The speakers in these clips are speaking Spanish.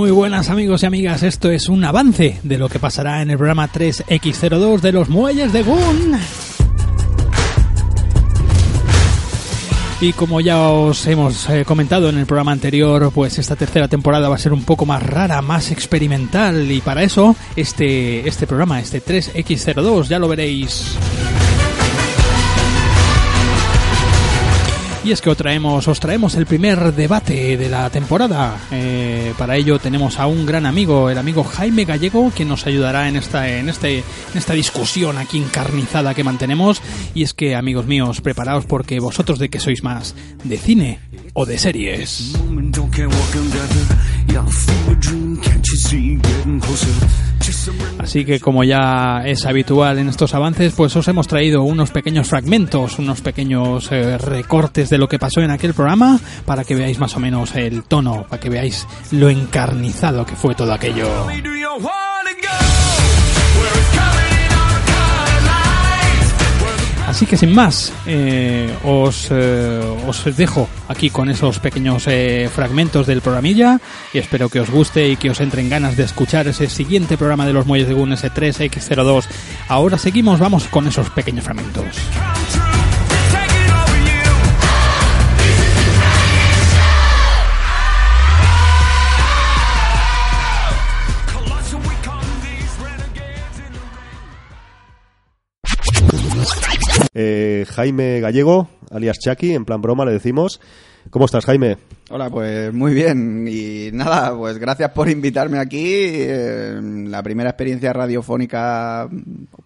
Muy buenas amigos y amigas, esto es un avance de lo que pasará en el programa 3X02 de los Muelles de Gun. Y como ya os hemos eh, comentado en el programa anterior, pues esta tercera temporada va a ser un poco más rara, más experimental y para eso este, este programa, este 3X02, ya lo veréis. Y es que os traemos, os traemos el primer debate de la temporada. Eh, para ello tenemos a un gran amigo, el amigo Jaime Gallego, quien nos ayudará en esta, en este, en esta discusión aquí encarnizada que mantenemos. Y es que, amigos míos, preparaos porque vosotros de qué sois más, de cine o de series. Así que como ya es habitual en estos avances, pues os hemos traído unos pequeños fragmentos, unos pequeños eh, recortes de lo que pasó en aquel programa para que veáis más o menos el tono, para que veáis lo encarnizado que fue todo aquello. Así que sin más, eh, os, eh, os dejo aquí con esos pequeños eh, fragmentos del programilla y espero que os guste y que os entren ganas de escuchar ese siguiente programa de los Muelles de Gun S3X02. Ahora seguimos, vamos con esos pequeños fragmentos. Jaime Gallego, alias Chucky, en plan broma le decimos. ¿Cómo estás, Jaime? Hola, pues muy bien. Y nada, pues gracias por invitarme aquí. eh, la primera experiencia radiofónica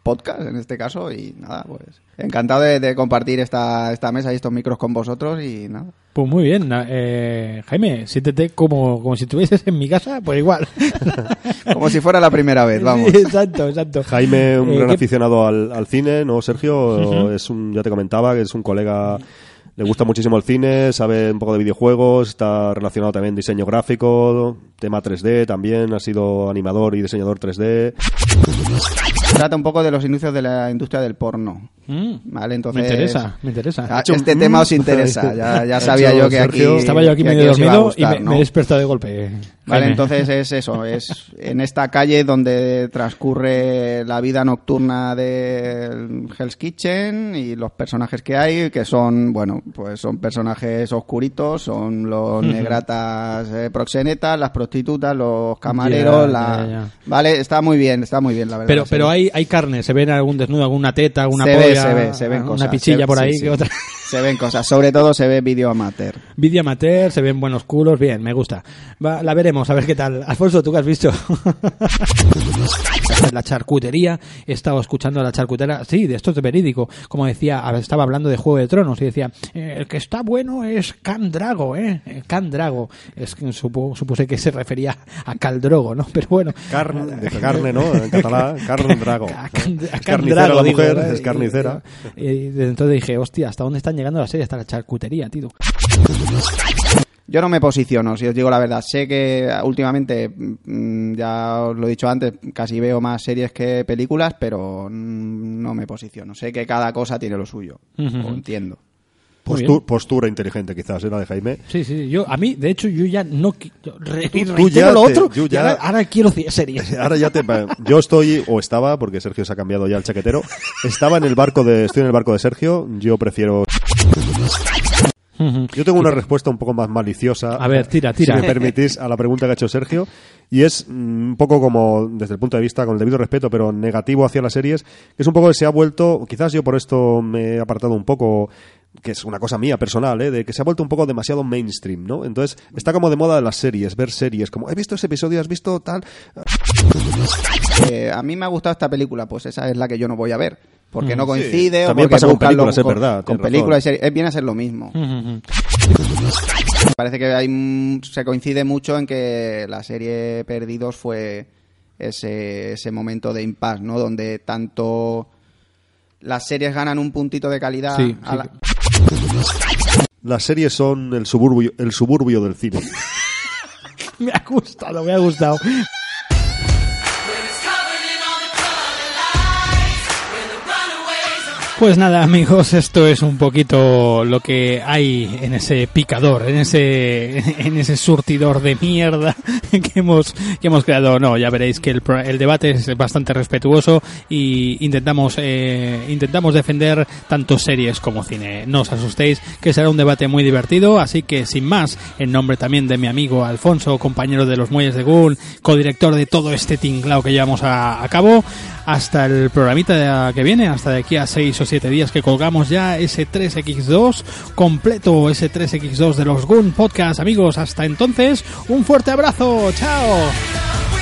podcast, en este caso. Y nada, pues encantado de, de compartir esta, esta mesa y estos micros con vosotros. Y nada. Pues muy bien, eh, Jaime, siéntete como, como si estuvieses en mi casa, pues igual. Como si fuera la primera vez, vamos. Sí, exacto, exacto. Jaime, un Eh, gran ¿qué- aficionado al, al cine, ¿no, Sergio? Es un, ya te comentaba que es un colega, le gusta muchísimo el cine, sabe un poco de videojuegos, está relacionado también diseño gráfico, tema 3D también, ha sido animador y diseñador 3D. Trata un poco de los inicios de la industria del porno. Mm, Vale, entonces. me interesa, me interesa. Ah, hecho este un- tema os interesa. Ya, ya sabía hecho yo que Sergio- aquí. Estaba yo aquí medio dormido gustar, y me, ¿no? me he despertado de golpe. Vale, entonces es eso, es en esta calle donde transcurre la vida nocturna del Hell's Kitchen y los personajes que hay, que son, bueno, pues son personajes oscuritos, son los negratas eh, proxenetas, las prostitutas, los camareros, la... Vale, está muy bien, está muy bien, la verdad. Pero, pero hay, hay carne, se ve algún desnudo, alguna teta, alguna se ve, polla, se ve, se ven una cosas. pichilla se- por ahí, sí. que otra. Se ven cosas, sobre todo se ve vídeo amateur. Vídeo amateur, se ven buenos culos, bien, me gusta. Va, la veremos, a ver qué tal. Alfonso, ¿tú qué has visto? la charcutería, he estado escuchando a la charcutera, sí, de esto es verídico, como decía, estaba hablando de Juego de Tronos y decía, eh, el que está bueno es Can Drago, ¿eh? Eh, Can Drago. Es supo- supuse que se refería a Caldrogo, ¿no? Pero bueno. Carne, de carne, ¿no? En catalán, carne drago. A Can- a Es Can carnicera Drago, la digo, mujer, ¿eh? es carnicera. Y, y desde entonces dije, hostia, ¿hasta dónde están llegando las series? Hasta la charcutería, tío. Yo no me posiciono, si os digo la verdad. Sé que últimamente, mm, ya os lo he dicho antes, casi veo más series que películas, pero mm, no me posiciono. Sé que cada cosa tiene lo suyo. Ujú. Lo entiendo. Muy Postu- bien. postura inteligente, quizás, era de Jaime. Sí, sí, yo, a mí, de hecho, yo ya no re- Tú- tú ya lo te- otro yo ya- ahora, ahora quiero series. Ahora ya te. Yo estoy, o estaba, porque Sergio se ha cambiado ya el chaquetero. Estaba en el barco de. Estoy en el barco de Sergio. Yo prefiero. Yo tengo una respuesta un poco más maliciosa. A ver, tira, tira. Si me permitís, a la pregunta que ha hecho Sergio. Y es mm, un poco como, desde el punto de vista, con el debido respeto, pero negativo hacia las series, que es un poco que se ha vuelto, quizás yo por esto me he apartado un poco que es una cosa mía personal, ¿eh? de que se ha vuelto un poco demasiado mainstream, ¿no? Entonces está como de moda las series, ver series, como he visto ese episodio, has visto tal. Eh, a mí me ha gustado esta película, pues esa es la que yo no voy a ver. Porque no coincide, o También porque pasa con películas, es verdad, Con películas, y series, eh, viene a ser lo mismo. Ujú. Parece que hay, mm, se coincide mucho en que la serie Perdidos fue ese, ese momento de impasse, ¿no? Donde tanto las series ganan un puntito de calidad. Sí, a sí. La- Las series son el suburbio, el suburbio del cine. Me ha gustado, me ha gustado. Pues nada, amigos, esto es un poquito lo que hay en ese picador, en ese, en ese surtidor de mierda que hemos, que hemos creado. No, ya veréis que el, el debate es bastante respetuoso y intentamos, eh, intentamos defender tanto series como cine. No os asustéis, que será un debate muy divertido. Así que, sin más, en nombre también de mi amigo Alfonso, compañero de los Muelles de Gun, codirector de todo este tinglao que llevamos a, cabo, hasta el programita que viene, hasta de aquí a 6 o 7 días que colgamos ya ese 3X2 completo, ese 3X2 de los Gun Podcast. Amigos, hasta entonces, un fuerte abrazo. ¡Chao!